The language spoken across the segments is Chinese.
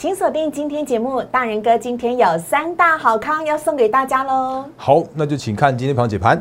请锁定今天节目，大人哥今天有三大好康要送给大家喽。好，那就请看今天盘解盘。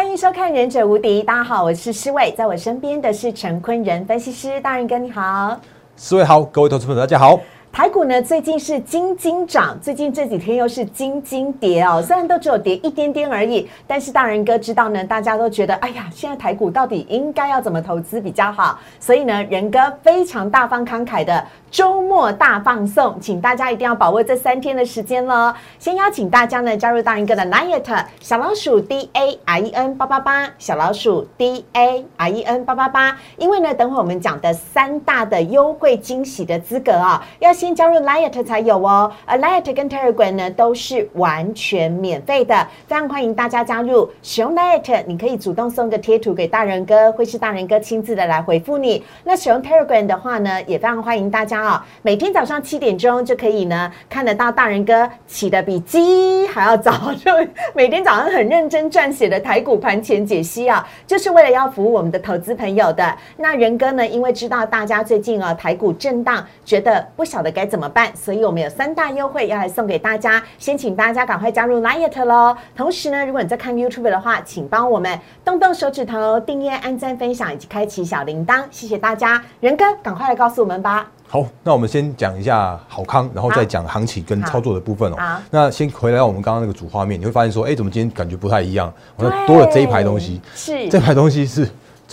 欢迎收看《忍者无敌》，大家好，我是施伟，在我身边的是陈坤仁分析师，大人哥你好，施伟好，各位投资朋友大家好。台股呢最近是金金涨，最近这几天又是金金跌哦，虽然都只有跌一点点而已，但是大人哥知道呢，大家都觉得，哎呀，现在台股到底应该要怎么投资比较好？所以呢，仁哥非常大方慷慨的。周末大放送，请大家一定要把握这三天的时间喽！先邀请大家呢加入大人哥的 Liet 小老鼠 D A I E N 八八八小老鼠 D A I E N 八八八，因为呢，等会我们讲的三大的优惠惊喜的资格啊，要先加入 Liet 才有哦。而 Liet 跟 Telegram 呢都是完全免费的，非常欢迎大家加入。使用 Liet，你可以主动送个贴图给大人哥，会是大人哥亲自的来回复你。那使用 Telegram 的话呢，也非常欢迎大家。啊，每天早上七点钟就可以呢，看得到大人哥起的比鸡还要早，就每天早上很认真撰写的台股盘前解析啊，就是为了要服务我们的投资朋友的。那仁哥呢，因为知道大家最近啊台股震荡，觉得不晓得该怎么办，所以我们有三大优惠要来送给大家，先请大家赶快加入 Liet 喽。同时呢，如果你在看 YouTube 的话，请帮我们动动手指头订阅、按赞、分享以及开启小铃铛，谢谢大家。仁哥，赶快来告诉我们吧。好，那我们先讲一下好康，然后再讲行情跟操作的部分哦。那先回来我们刚刚那个主画面，你会发现说，哎，怎么今天感觉不太一样？我多了这一排东西，是这排东西是。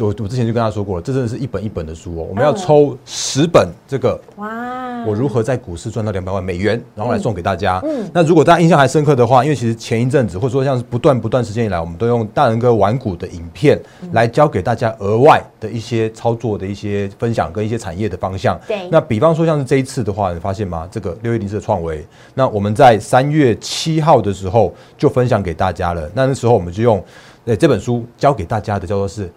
我我之前就跟他说过了，这真的是一本一本的书哦。我们要抽十本这个哇，我如何在股市赚到两百万美元，然后来送给大家。嗯，那如果大家印象还深刻的话，因为其实前一阵子或者说像是不断不断时间以来，我们都用大人哥玩股的影片来教给大家额外的一些操作的一些分享跟一些产业的方向。对，那比方说像是这一次的话，你发现吗？这个六月零四的创维，那我们在三月七号的时候就分享给大家了。那那时候我们就用呃这本书教给大家的叫做是。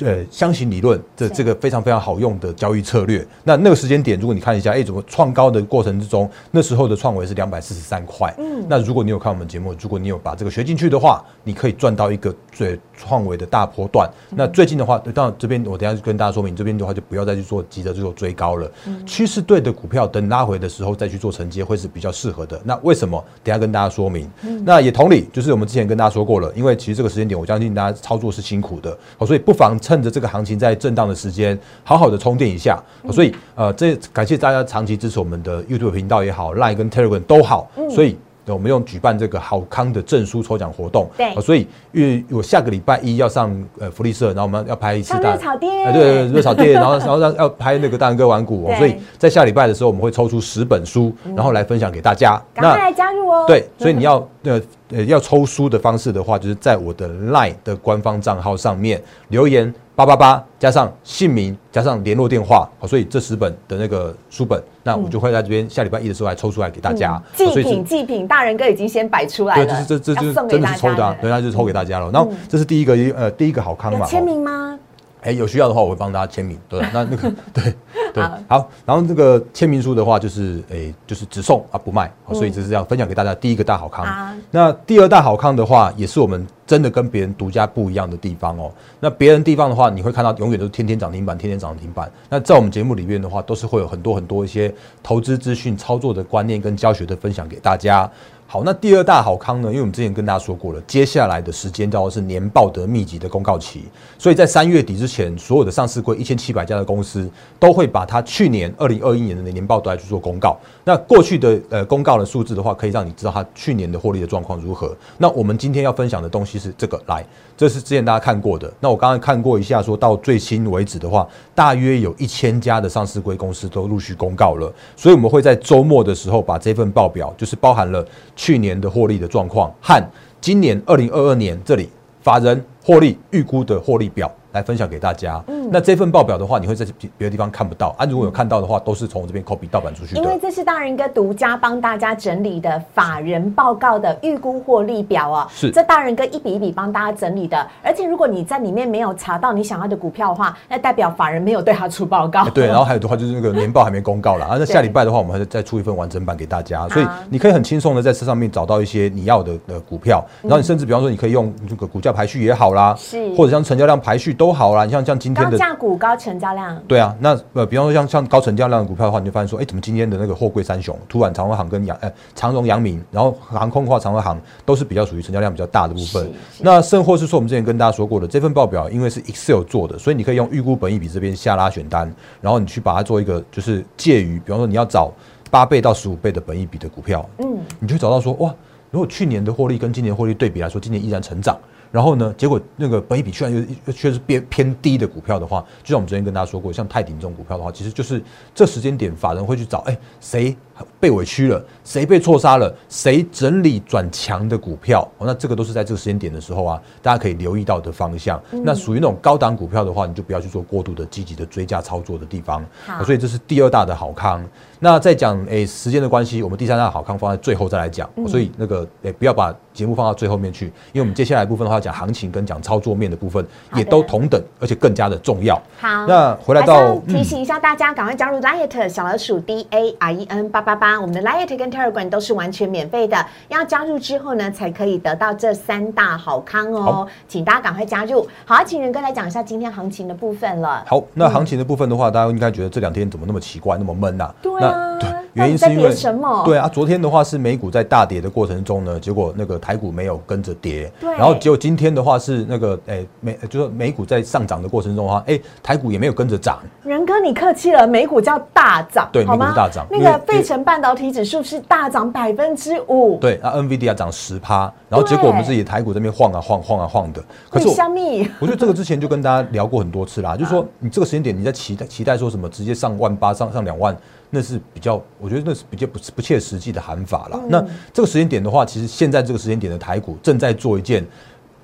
呃，箱型理论的这个非常非常好用的交易策略。那那个时间点，如果你看一下，哎，怎么创高的过程之中，那时候的创维是两百四十三块。嗯，那如果你有看我们节目，如果你有把这个学进去的话，你可以赚到一个最创维的大波段。那最近的话，当然这边我等下跟大家说明，这边的话就不要再去做急着去做追高了。趋势对的股票，等拉回的时候再去做承接，会是比较适合的。那为什么？等下跟大家说明。那也同理，就是我们之前跟大家说过了，因为其实这个时间点，我相信大家操作是辛苦的，好，所以不妨。趁着这个行情在震荡的时间，好好的充电一下。所以，呃，这感谢大家长期支持我们的 YouTube 频道也好，Line 跟 Telegram 都好。所以。我们用举办这个好康的证书抽奖活动，对，所以因为我下个礼拜一要上呃福利社，然后我们要拍一次大热炒店，对对热炒店，然后然后让要拍那个大人哥玩股，所以在下礼拜的时候我们会抽出十本书，然后来分享给大家。赶快来加入哦！对，所以你要呃呃要抽书的方式的话，就是在我的 LINE 的官方账号上面留言。八八八加上姓名加上联络电话，好，所以这十本的那个书本，那我就会在这边下礼拜一的时候来抽出来给大家。祭品祭品，大人哥已经先摆出来了，对，这这就是真的是抽的，对，那就抽给大家了。然后这是第一个呃第一个好康嘛，签名吗？哎，有需要的话我会帮大家签名，对，那那个 对对好，然后这个签名书的话就是哎就是只送啊不卖，所以这是要分享给大家第一个大好康。那第二大好康的话也是我们。真的跟别人独家不一样的地方哦。那别人地方的话，你会看到永远都是天天涨停板，天天涨停板。那在我们节目里面的话，都是会有很多很多一些投资资讯、操作的观念跟教学的分享给大家。好，那第二大好康呢？因为我们之前跟大家说过了，接下来的时间叫做是年报的密集的公告期，所以在三月底之前，所有的上市柜一千七百家的公司都会把它去年二零二一年的年报都来去做公告。那过去的呃公告的数字的话，可以让你知道它去年的获利的状况如何。那我们今天要分享的东西是这个，来，这是之前大家看过的。那我刚刚看过一下，说到最新为止的话，大约有一千家的上市柜公司都陆续公告了，所以我们会在周末的时候把这份报表，就是包含了。去年的获利的状况和今年二零二二年这里法人获利预估的获利表。来分享给大家。嗯，那这份报表的话，你会在别的地方看不到啊。如果有看到的话，都是从我这边 copy 盗版出去的。因为这是大人哥独家帮大家整理的法人报告的预估获利表哦。是，这大人哥一笔一笔帮大家整理的。而且如果你在里面没有查到你想要的股票的话，那代表法人没有对他出报告。对，然后还有的话就是那个年报还没公告了啊。那下礼拜的话，我们还是再出一份完整版给大家，所以你可以很轻松的在这上面找到一些你要的的股票。然后你甚至比方说，你可以用这个股价排序也好啦，是，或者像成交量排序都好啦。你像像今天的高价股高成交量，对啊，那呃，比方说像像高成交量的股票的话，你就发现说，哎，怎么今天的那个货柜三雄，突然长荣航跟阳呃长荣阳明，然后航空的话长荣航都是比较属于成交量比较大的部分。那甚或是说，我们之前跟大家说过的这份报表，因为是 Excel 做的，所以你可以用预估本益比这边下拉选单，然后你去把它做一个就是介于，比方说你要找八倍到十五倍的本益比的股票，嗯，你就找到说哇。如果去年的获利跟今年获利对比来说，今年依然成长，然后呢，结果那个本益比居然又又却是偏偏低的股票的话，就像我们昨天跟大家说过，像泰鼎这种股票的话，其实就是这时间点法人会去找，哎，谁被委屈了，谁被错杀了，谁整理转强的股票，那这个都是在这个时间点的时候啊，大家可以留意到的方向。那属于那种高档股票的话，你就不要去做过度的积极的追加操作的地方。所以这是第二大的好康。那再讲诶，时间的关系，我们第三大好康放在最后再来讲。所以那个诶，不要把节目放到最后面去，因为我们接下来部分的话讲行情跟讲操作面的部分，也都同等而且更加的重要。好，那回来到提醒一下大家，赶快加入 Liet 小老鼠 D A R E N 八八八，我们的 Liet 跟 Telegram 都是完全免费的。要加入之后呢，才可以得到这三大好康哦，请大家赶快加入。好，请仁哥来讲一下今天行情的部分了。好，那行情的部分的话，大家应该觉得这两天怎么那么奇怪，那么闷呐？对。对，原因是因为什么？对啊，昨天的话是美股在大跌的过程中呢，结果那个台股没有跟着跌。对。然后结果今天的话是那个诶美，就是美股在上涨的过程中的话，哎，台股也没有跟着涨。仁哥，你客气了，美股叫大涨，对，美股大涨。那个费城半导体指数是大涨百分之五。对，那 NVIDIA 涨十趴，然后结果我们自己台股这边晃啊晃，晃啊晃的。可是香蜜，我觉得这个之前就跟大家聊过很多次啦，就是说你这个时间点你在期待期待说什么，直接上万八，上上两万。那是比较，我觉得那是比较不不切实际的喊法了。那这个时间点的话，其实现在这个时间点的台股正在做一件。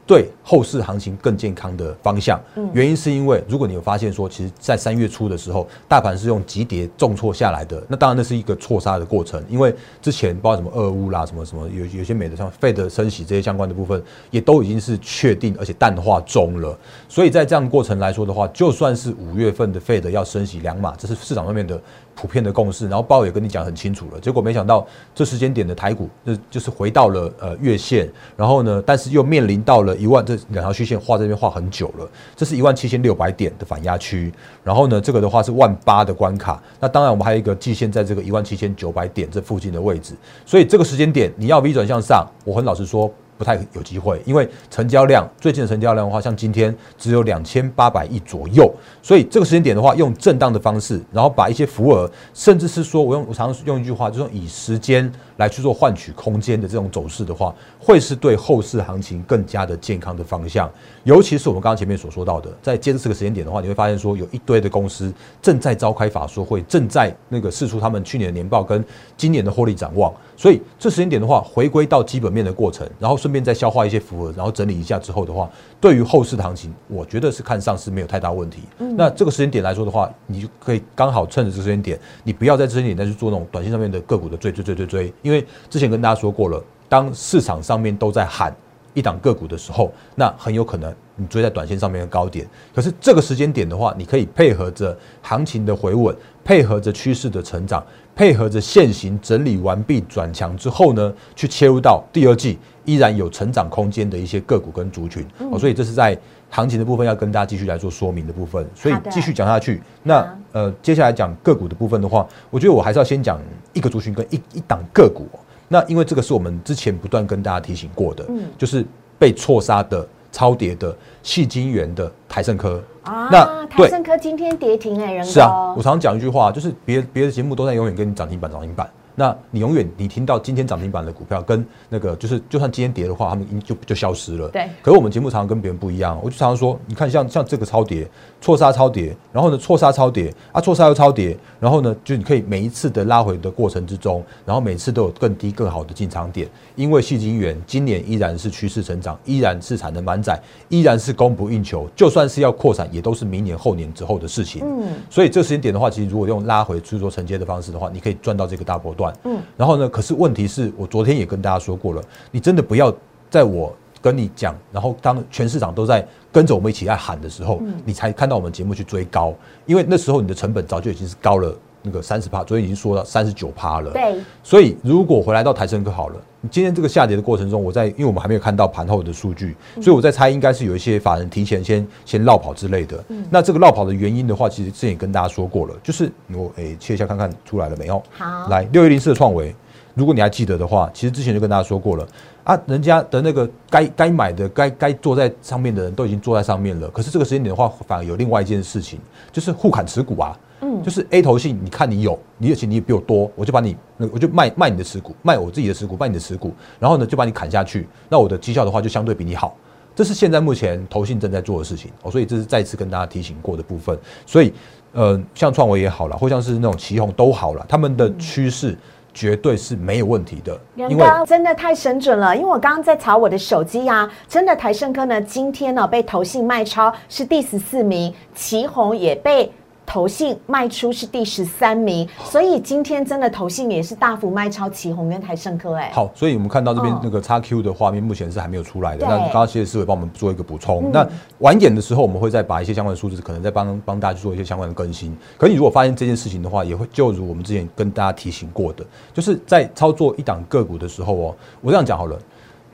对后市行情更健康的方向，嗯原因是因为如果你有发现说，其实，在三月初的时候，大盘是用急跌重挫下来的，那当然那是一个错杀的过程，因为之前包括什么俄乌啦，什么什么有有些美的像费的升息这些相关的部分，也都已经是确定而且淡化中了，所以在这样过程来说的话，就算是五月份的费的要升息两码，这是市场上面的。普遍的共识，然后鲍也跟你讲很清楚了，结果没想到这时间点的台股，那就是回到了呃月线，然后呢，但是又面临到了一万这两条虚线画这边画很久了，这是一万七千六百点的反压区，然后呢，这个的话是万八的关卡，那当然我们还有一个季线在这个一万七千九百点这附近的位置，所以这个时间点你要 V 转向上，我很老实说。不太有机会，因为成交量最近的成交量的话，像今天只有两千八百亿左右，所以这个时间点的话，用震荡的方式，然后把一些浮额，甚至是说我用我常用一句话，就是以时间来去做换取空间的这种走势的话，会是对后市行情更加的健康的方向。尤其是我们刚刚前面所说到的，在接着这个时间点的话，你会发现说有一堆的公司正在召开法说会，正在那个试出他们去年的年报跟今年的获利展望。所以这时间点的话，回归到基本面的过程，然后顺便再消化一些符额，然后整理一下之后的话，对于后市的行情，我觉得是看上是没有太大问题。那这个时间点来说的话，你就可以刚好趁着这时间点，你不要在这时间点再去做那种短线上面的个股的追追追追追，因为之前跟大家说过了，当市场上面都在喊一档个股的时候，那很有可能你追在短线上面的高点。可是这个时间点的话，你可以配合着行情的回稳，配合着趋势的成长。配合着现行整理完毕转强之后呢，去切入到第二季依然有成长空间的一些个股跟族群哦，所以这是在行情的部分要跟大家继续来做说明的部分，所以继续讲下去。那呃，接下来讲个股的部分的话，我觉得我还是要先讲一个族群跟一一档个股。那因为这个是我们之前不断跟大家提醒过的，嗯，就是被错杀的超跌的细晶圆的台盛科。啊，那台盛科今天跌停哎，人是啊，我常常讲一句话，就是别别的节目都在永远跟你涨停板涨停板，那你永远你听到今天涨停板的股票，跟那个就是就算今天跌的话，他们就就消失了。对。可是我们节目常常跟别人不一样，我就常常说，你看像像这个超跌、错杀超跌，然后呢错杀超跌啊，错杀又超跌，然后呢就你可以每一次的拉回的过程之中，然后每次都有更低更好的进场点，因为细晶元今年依然是趋势成长，依然是产能满载，依然是供不应求，就算是要扩产，也都是明年后年之后的事情。嗯。所以这时间点的话，其实如果用拉回去做承接的方式的话，你可以赚到这个大波段。嗯。然后呢？可是问题是我昨天也跟大家说过了，你真的不要在我跟你讲，然后当全市场都在跟着我们一起在喊的时候，你才看到我们节目去追高，因为那时候你的成本早就已经是高了。那个三十趴，昨天已经说到三十九趴了。对，所以如果回来到台升科好了，你今天这个下跌的过程中，我在因为我们还没有看到盘后的数据，所以我在猜应该是有一些法人提前先先绕跑之类的。嗯那这个绕跑的原因的话，其实之前也跟大家说过了，就是我诶切一下看看出来了没有？好，来六一零四的创维，如果你还记得的话，其实之前就跟大家说过了啊，人家的那个该该买的、该该坐在上面的人都已经坐在上面了，可是这个时间点的话，反而有另外一件事情，就是互砍持股啊。就是 A 头信，你看你有，你而且你也比我多，我就把你，我就卖卖你的持股，卖我自己的持股，卖你的持股，然后呢就把你砍下去，那我的绩效的话就相对比你好，这是现在目前投信正在做的事情哦，所以这是再次跟大家提醒过的部分，所以呃像创维也好了，或像是那种旗宏都好了，他们的趋势绝对是没有问题的，因为真的太神准了，因为我刚刚在查我的手机呀，真的台盛科呢今天呢被投信卖超是第十四名，旗宏也被。投信卖出是第十三名，所以今天真的投信也是大幅卖超旗宏跟台盛科哎。好，所以我们看到这边那个叉 Q 的画面，目前是还没有出来的。那刚刚谢谢思维帮我们做一个补充。那晚点的时候，我们会再把一些相关的数字，可能再帮帮大家去做一些相关的更新。可你如果发现这件事情的话，也会就如我们之前跟大家提醒过的，就是在操作一档个股的时候哦，我这样讲好了。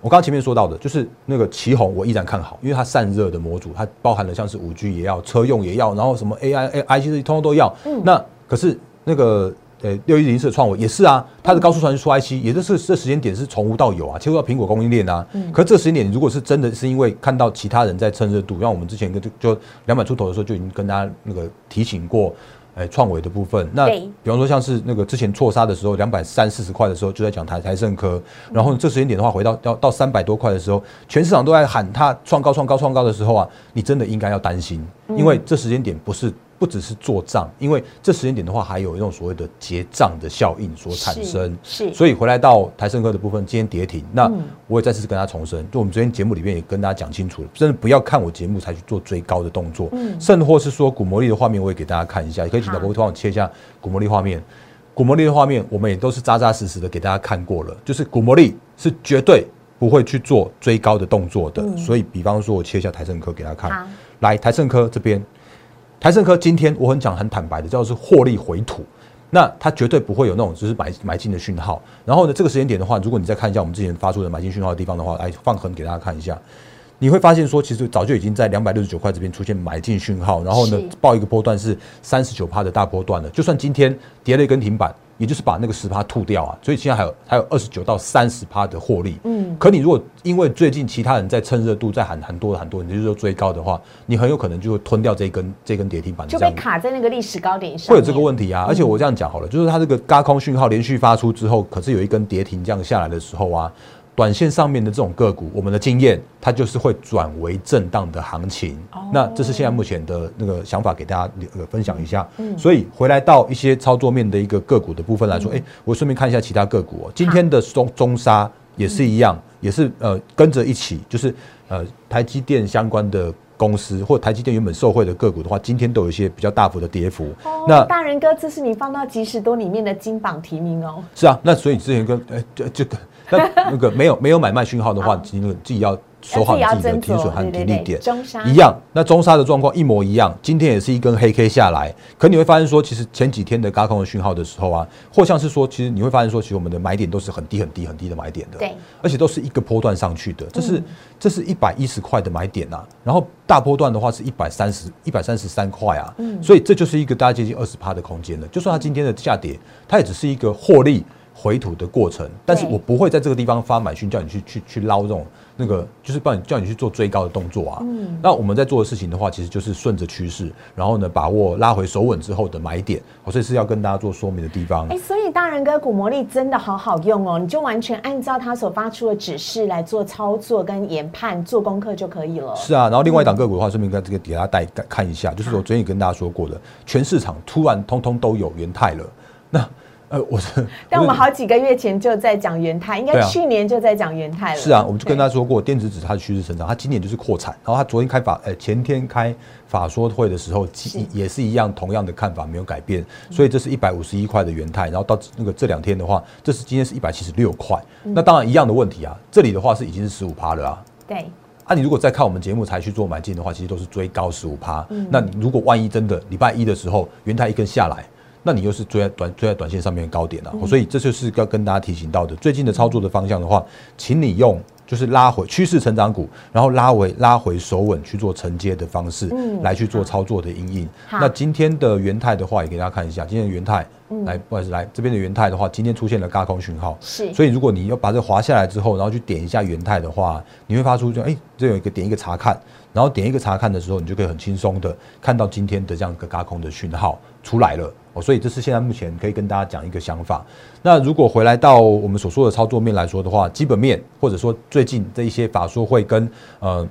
我刚刚前面说到的，就是那个旗宏，我依然看好，因为它散热的模组，它包含了像是五 G 也要，车用也要，然后什么 AI、A、IC 通通都要。那可是那个呃六一零四的创维也是啊，它的高速传输 IC，也就是这时间点是从无到有啊，切入到苹果供应链啊。可是这时间点，如果是真的是因为看到其他人在蹭热度，像我们之前跟就就两百出头的时候就已经跟大家那个提醒过。哎，创维的部分，那比方说像是那个之前错杀的时候，两百三四十块的时候，就在讲台台盛科，然后这时间点的话，回到要到三百多块的时候，全市场都在喊它创高、创高、创高的时候啊，你真的应该要担心，因为这时间点不是。不只是做账，因为这时间点的话，还有一种所谓的结账的效应所产生。是，所以回来到台盛科的部分，今天跌停，那我也再次跟他重申，就我们昨天节目里面也跟大家讲清楚了，真的不要看我节目才去做追高的动作。嗯，甚或是说股魔力的画面，我也给大家看一下，也可以请导播帮我切一下股魔力画面。股魔力的画面，我们也都是扎扎实实的给大家看过了，就是股魔力是绝对不会去做追高的动作的。所以，比方说我切一下台盛科给大家看，来台盛科这边。台盛科今天我很讲很坦白的，叫做是获利回吐，那它绝对不会有那种就是买买进的讯号。然后呢，这个时间点的话，如果你再看一下我们之前发出的买进讯号的地方的话，来放横给大家看一下，你会发现说，其实早就已经在两百六十九块这边出现买进讯号，然后呢，报一个波段是三十九趴的大波段了。就算今天跌了一根停板。也就是把那个十趴吐掉啊，所以现在还有还有二十九到三十趴的获利。嗯，可你如果因为最近其他人在趁热度在喊很多很多，你就是说追高的话，你很有可能就会吞掉这根这根跌停板，就被卡在那个历史高点上。会有这个问题啊！而且我这样讲好了，就是它这个高空讯号连续发出之后，可是有一根跌停这样下来的时候啊。短线上面的这种个股，我们的经验，它就是会转为震荡的行情。那这是现在目前的那个想法，给大家呃分享一下。嗯所以回来到一些操作面的一个个股的部分来说，哎，我顺便看一下其他个股。今天的中中沙也是一样，也是呃跟着一起，就是呃台积电相关的公司或台积电原本受惠的个股的话，今天都有一些比较大幅的跌幅。那大人哥，这是你放到即时多里面的金榜题名哦。是啊，那所以之前跟哎这这个。那那个没有没有买卖讯号的话，其实自己要。守好自己的停损和停利点，一样。那中沙的状况一模一样，今天也是一根黑 K 下来。可你会发现说，其实前几天的高空的讯号的时候啊，或像是说，其实你会发现说，其实我们的买点都是很低很低很低的买点的，对，而且都是一个波段上去的。这是这是一百一十块的买点呐，然后大波段的话是一百三十一百三十三块啊，嗯，所以这就是一个大概接近二十趴的空间了。就算它今天的下跌，它也只是一个获利。回吐的过程，但是我不会在这个地方发买讯叫你去去去捞这种。那个就是帮你叫你去做追高的动作啊。嗯。那我们在做的事情的话，其实就是顺着趋势，然后呢，把握拉回手稳之后的买点。我所以是要跟大家做说明的地方。哎，所以大人哥股魔力真的好好用哦，你就完全按照他所发出的指示来做操作跟研判，做功课就可以了。是啊，然后另外一档个股的话，顺便跟这个给大家带看一下，就是我昨天也跟大家说过的，全市场突然通通都有元泰了。那呃，我是，但我们好几个月前就在讲元泰，应该去年就在讲元泰了。是啊，我们就跟他说过，电子纸它的趋势成长，它今年就是扩产。然后他昨天开法，呃，前天开法说会的时候，也是一样，同样的看法没有改变。所以这是一百五十一块的元泰，然后到那个这两天的话，这是今天是一百七十六块。那当然一样的问题啊，这里的话是已经是十五趴了啊。对。啊，你如果再看我们节目才去做买进的话，其实都是追高十五趴。那你如果万一真的礼拜一的时候元泰一根下来。那你又是追在短追在短线上面的高点了，所以这就是要跟大家提醒到的。最近的操作的方向的话，请你用就是拉回趋势成长股，然后拉回拉回手稳去做承接的方式，嗯来去做操作的阴影。那今天的元泰的话，也给大家看一下，今天的元泰来不好意思来这边的元泰的话，今天出现了轧空讯号，是。所以如果你要把这滑下来之后，然后去点一下元泰的话，你会发出就哎，这有一个点一个查看，然后点一个查看的时候，你就可以很轻松的看到今天的这样一个轧空的讯号出来了。所以这是现在目前可以跟大家讲一个想法。那如果回来到我们所说的操作面来说的话，基本面或者说最近这一些法说会跟呃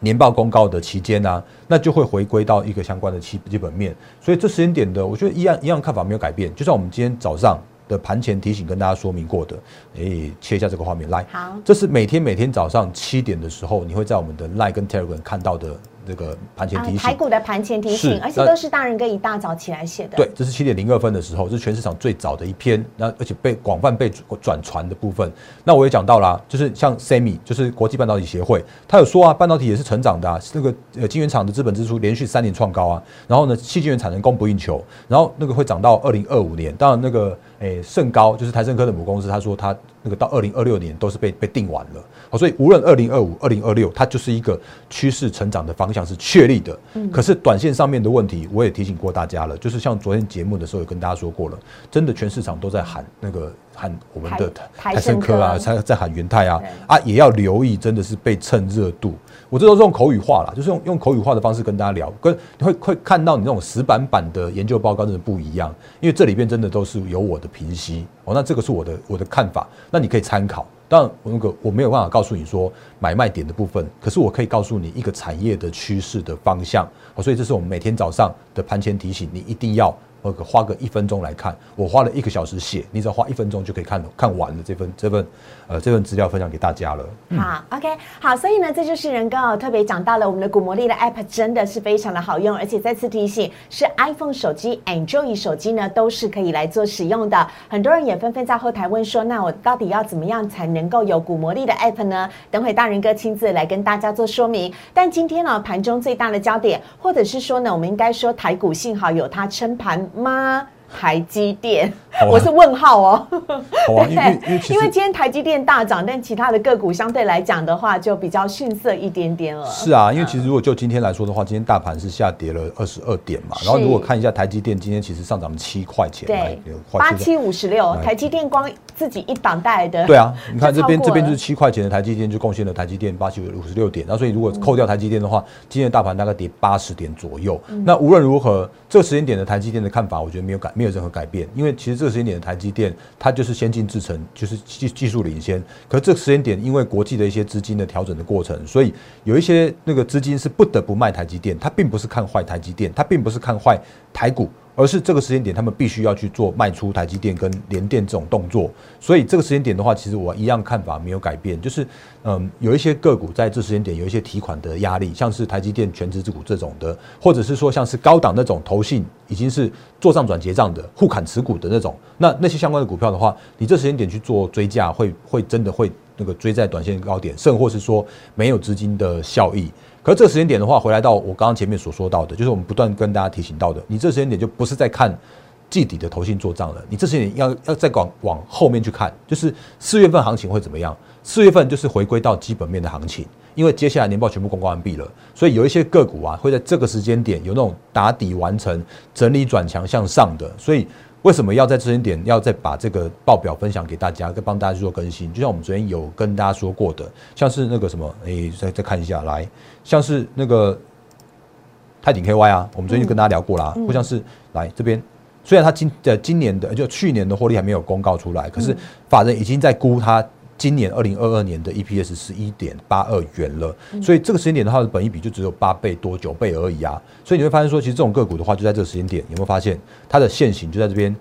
年报公告的期间呢，那就会回归到一个相关的基基本面。所以这时间点的，我觉得一样一样看法没有改变。就像我们今天早上的盘前提醒跟大家说明过的，诶，切一下这个画面来。好，这是每天每天早上七点的时候，你会在我们的 Line 跟 Telegram 看到的。这个盘前提醒，台股的盘前提醒，而且都是大人哥一大早起来写的。对，这是七点零二分的时候，这是全市场最早的一篇，那而且被广泛被转传的部分。那我也讲到啦，就是像 Semi，就是国际半导体协会，他有说啊，半导体也是成长的，那个呃晶圆厂的资本支出连续三年创高啊，然后呢，细晶圆产能供不应求，然后那个会涨到二零二五年，当然那个诶盛高就是台盛科的母公司，他说他那个到二零二六年都是被被定完了。好，所以无论二零二五、二零二六，它就是一个趋势成长的方向是确立的。嗯，可是短线上面的问题，我也提醒过大家了，就是像昨天节目的时候，有跟大家说过了，真的全市场都在喊那个喊我们的台盛科啊，在在喊元泰啊啊，也要留意，真的是被蹭热度。我这都是用口语化了，就是用用口语化的方式跟大家聊，跟会会看到你那种死板板的研究报告真的不一样，因为这里边真的都是有我的评析哦，那这个是我的我的看法，那你可以参考。但那个我没有办法告诉你说买卖点的部分，可是我可以告诉你一个产业的趋势的方向，所以这是我们每天早上的盘前提醒，你一定要。我花个一分钟来看，我花了一个小时写，你只要花一分钟就可以看看完了这份这份呃这份资料分享给大家了。好，OK，好，所以呢，这就是人刚好特别讲到了我们的古魔力的 App 真的是非常的好用，而且再次提醒，是 iPhone 手机、Android 手机呢都是可以来做使用的。很多人也纷纷在后台问说，那我到底要怎么样才能够有古魔力的 App 呢？等会大人哥亲自来跟大家做说明。但今天呢，盘中最大的焦点，或者是说呢，我们应该说台股幸好有它撑盘。吗？台积电，我是问号哦。好啊，因为 因为今天台积电大涨，但其他的个股相对来讲的话，就比较逊色一点点了。是啊，因为其实如果就今天来说的话，今天大盘是下跌了二十二点嘛。然后如果看一下台积电，今天其实上涨了七块钱，对，八七五十六。台积电光自己一档带来的，对啊，你看这边这边就是七块钱的台积电就贡献了台积电八七五十六点。那所以如果扣掉台积电的话，今天的大盘大概跌八十点左右。那无论如何，这个时间点的台积电的看法，我觉得没有改，没有任何改变。因为其实这个时间点的台积电，它就是先进制程，就是技技术领先。可这个时间点，因为国际的一些资金的调整的过程，所以有一些那个资金是不得不卖台积电。它并不是看坏台积电，它并不是看坏台股。而是这个时间点，他们必须要去做卖出台积电跟联电这种动作，所以这个时间点的话，其实我一样看法没有改变，就是嗯，有一些个股在这时间点有一些提款的压力，像是台积电全职之股这种的，或者是说像是高档那种投信已经是做账转结账的互砍持股的那种，那那些相关的股票的话，你这时间点去做追价，会会真的会那个追在短线高点，甚或是说没有资金的效益。可这个时间点的话，回来到我刚刚前面所说到的，就是我们不断跟大家提醒到的，你这时间点就不是在看季底的投信做账了，你这时间点要要再往往后面去看，就是四月份行情会怎么样？四月份就是回归到基本面的行情，因为接下来年报全部公告完毕了，所以有一些个股啊会在这个时间点有那种打底完成、整理转强向上的，所以为什么要在这些点要再把这个报表分享给大家，跟帮大家去做更新？就像我们昨天有跟大家说过的，像是那个什么，哎，再再看一下，来，像是那个泰鼎 KY 啊，我们昨天就跟大家聊过啦，或像是来这边，虽然它今呃今年的就去年的获利还没有公告出来，可是法人已经在估它。今年二零二二年的 EPS 是一点八二元了，所以这个时间点的话，本益比就只有八倍多九倍而已啊。所以你会发现说，其实这种个股的话，就在这个时间点，有没有发现它的线型就在这边？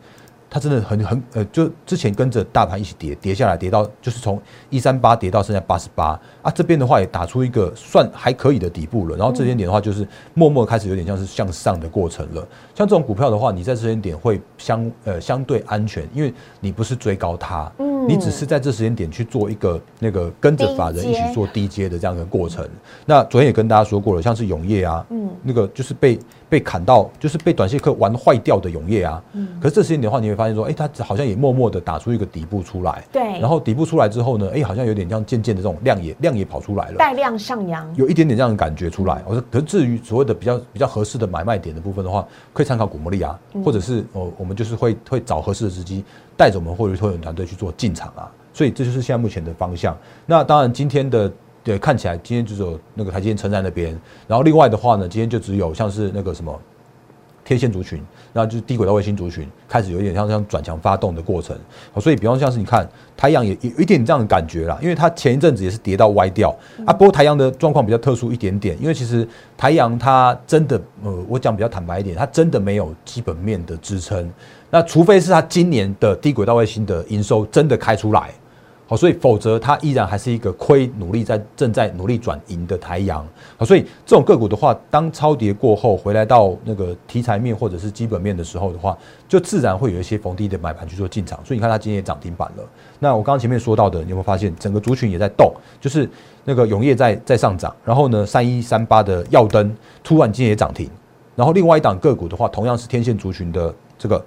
它真的很很呃，就之前跟着大盘一起跌，跌下来，跌到就是从一三八跌到现在八十八啊。这边的话也打出一个算还可以的底部了。然后这些点的话，就是默默开始有点像是向上的过程了。像这种股票的话，你在这间点会相呃相对安全，因为你不是追高它，嗯，你只是在这时间点去做一个那个跟着法人一起做低阶的这样的过程。那昨天也跟大家说过了，像是永业啊，嗯，那个就是被。被砍到就是被短线客玩坏掉的永业啊，嗯，可是这时间点的话，你会发现说，哎，它好像也默默的打出一个底部出来，对，然后底部出来之后呢，哎，好像有点像渐渐的这种量也量也跑出来了，带量上扬，有一点点这样的感觉出来。我说，可是至于所谓的比较比较合适的买卖点的部分的话，可以参考古魔力啊，或者是哦，我们就是会会找合适的时机，带着我们或者会员团队去做进场啊，所以这就是现在目前的方向。那当然今天的。对，看起来今天只有那个台积电撑在那边，然后另外的话呢，今天就只有像是那个什么天线族群，那就是低轨道卫星族群开始有一点像像转强发动的过程。所以，比方像是你看太阳也有一点这样的感觉啦，因为它前一阵子也是跌到歪掉啊。不过太阳的状况比较特殊一点点，因为其实太阳它真的，呃，我讲比较坦白一点，它真的没有基本面的支撑。那除非是它今年的低轨道卫星的营收真的开出来。好，所以否则它依然还是一个亏，努力在正在努力转盈的台阳。好，所以这种个股的话，当超跌过后回来到那个题材面或者是基本面的时候的话，就自然会有一些逢低的买盘去做进场。所以你看它今天也涨停板了。那我刚刚前面说到的，你有没有发现整个族群也在动？就是那个永业在在上涨，然后呢，三一三八的耀灯突然间也涨停，然后另外一档个股的话，同样是天线族群的这个。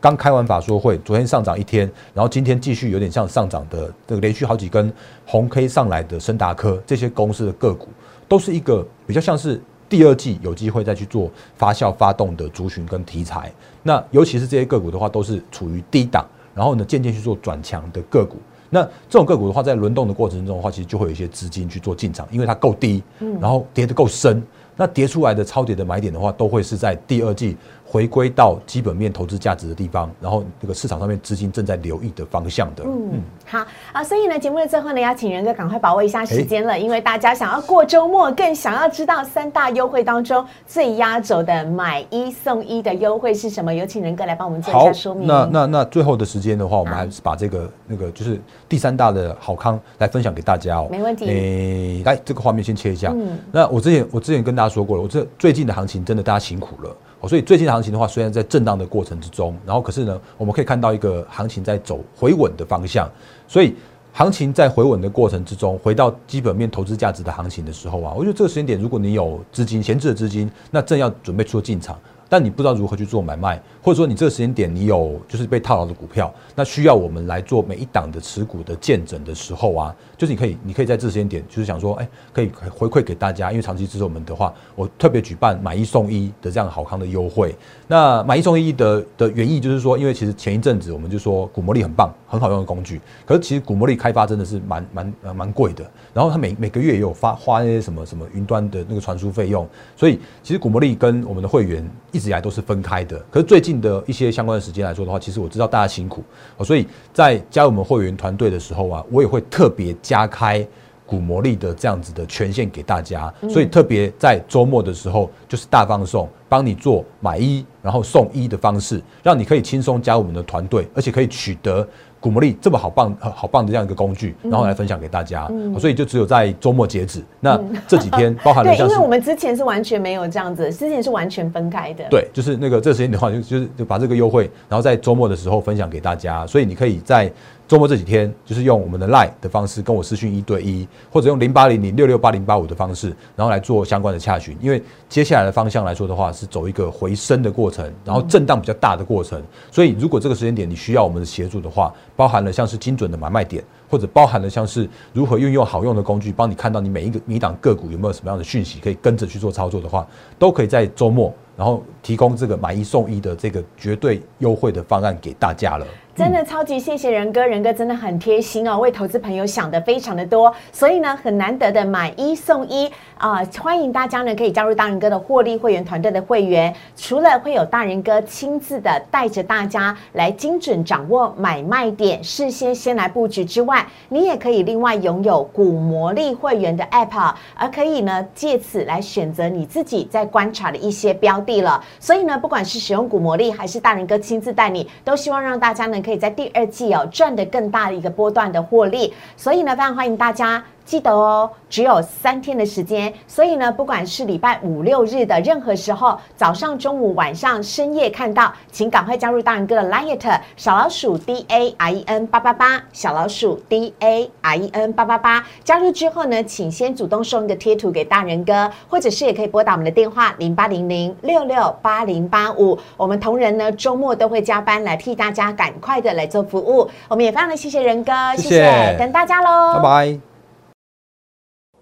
刚开完法说会，昨天上涨一天，然后今天继续有点像上涨的这个连续好几根红 K 上来的深达科这些公司的个股，都是一个比较像是第二季有机会再去做发酵发动的族群跟题材。那尤其是这些个股的话，都是处于低档，然后呢渐渐去做转强的个股。那这种个股的话，在轮动的过程中的话，其实就会有一些资金去做进场，因为它够低，然后跌得够深。那跌出来的超跌的买点的话，都会是在第二季。回归到基本面投资价值的地方，然后这个市场上面资金正在留意的方向的。嗯，好啊，所以呢，节目的最后呢，要请仁哥赶快把握一下时间了，因为大家想要过周末，更想要知道三大优惠当中最压轴的买一送一的优惠是什么？有请仁哥来帮我们做一下说明。那那那最后的时间的话，我们还是把这个那个就是第三大的好康来分享给大家哦。没问题。诶，来这个画面先切一下。嗯。那我之前我之前跟大家说过了，我这最近的行情真的大家辛苦了。所以最近的行情的话，虽然在震荡的过程之中，然后可是呢，我们可以看到一个行情在走回稳的方向。所以行情在回稳的过程之中，回到基本面投资价值的行情的时候啊，我觉得这个时间点，如果你有资金闲置的资金，那正要准备做进场。但你不知道如何去做买卖，或者说你这个时间点你有就是被套牢的股票，那需要我们来做每一档的持股的见证的时候啊，就是你可以，你可以在这时间点，就是想说，哎，可以回馈给大家，因为长期支持我们的话，我特别举办买一送一的这样好康的优惠。那买一送一的的原意就是说，因为其实前一阵子我们就说股魔力很棒，很好用的工具，可是其实股魔力开发真的是蛮蛮呃蛮贵的，然后它每每个月也有发花那些什么什么云端的那个传输费用，所以其实股魔力跟我们的会员。一直以来都是分开的，可是最近的一些相关的时间来说的话，其实我知道大家辛苦，所以在加入我们会员团队的时候啊，我也会特别加开股魔力的这样子的权限给大家，所以特别在周末的时候就是大放送，帮你做买一然后送一的方式，让你可以轻松加入我们的团队，而且可以取得。古魔力这么好棒、好棒的这样一个工具，然后来分享给大家，所以就只有在周末截止。那这几天包含了 对，因为我们之前是完全没有这样子，之前是完全分开的。对，就是那个这时间的话，就就是就把这个优惠，然后在周末的时候分享给大家，所以你可以在。周末这几天，就是用我们的 Line 的方式跟我私讯一对一，或者用零八零零六六八零八五的方式，然后来做相关的洽询。因为接下来的方向来说的话，是走一个回升的过程，然后震荡比较大的过程。所以，如果这个时间点你需要我们的协助的话，包含了像是精准的买卖点，或者包含了像是如何运用好用的工具，帮你看到你每一个每档个股有没有什么样的讯息，可以跟着去做操作的话，都可以在周末。然后提供这个买一送一的这个绝对优惠的方案给大家了。真的超级谢谢仁哥，仁哥真的很贴心哦，为投资朋友想的非常的多，所以呢，很难得的买一送一啊！欢迎大家呢可以加入大仁哥的获利会员团队的会员，除了会有大仁哥亲自的带着大家来精准掌握买卖点，事先先来布局之外，你也可以另外拥有股魔力会员的 App，而可以呢借此来选择你自己在观察的一些标的了。所以呢，不管是使用股魔力还是大仁哥亲自带你，都希望让大家呢。可以在第二季哦赚得更大的一个波段的获利，所以呢，非常欢迎大家。记得哦，只有三天的时间，所以呢，不管是礼拜五六日的任何时候，早上、中午、晚上、深夜看到，请赶快加入大人哥的 Light 小老鼠 D A I N 八八八，小老鼠 D A I N 八八八。加入之后呢，请先主动送一个贴图给大人哥，或者是也可以拨打我们的电话零八零零六六八零八五。我们同仁呢，周末都会加班来替大家赶快的来做服务。我们也非常的谢谢仁哥，谢谢，等大家喽，拜拜。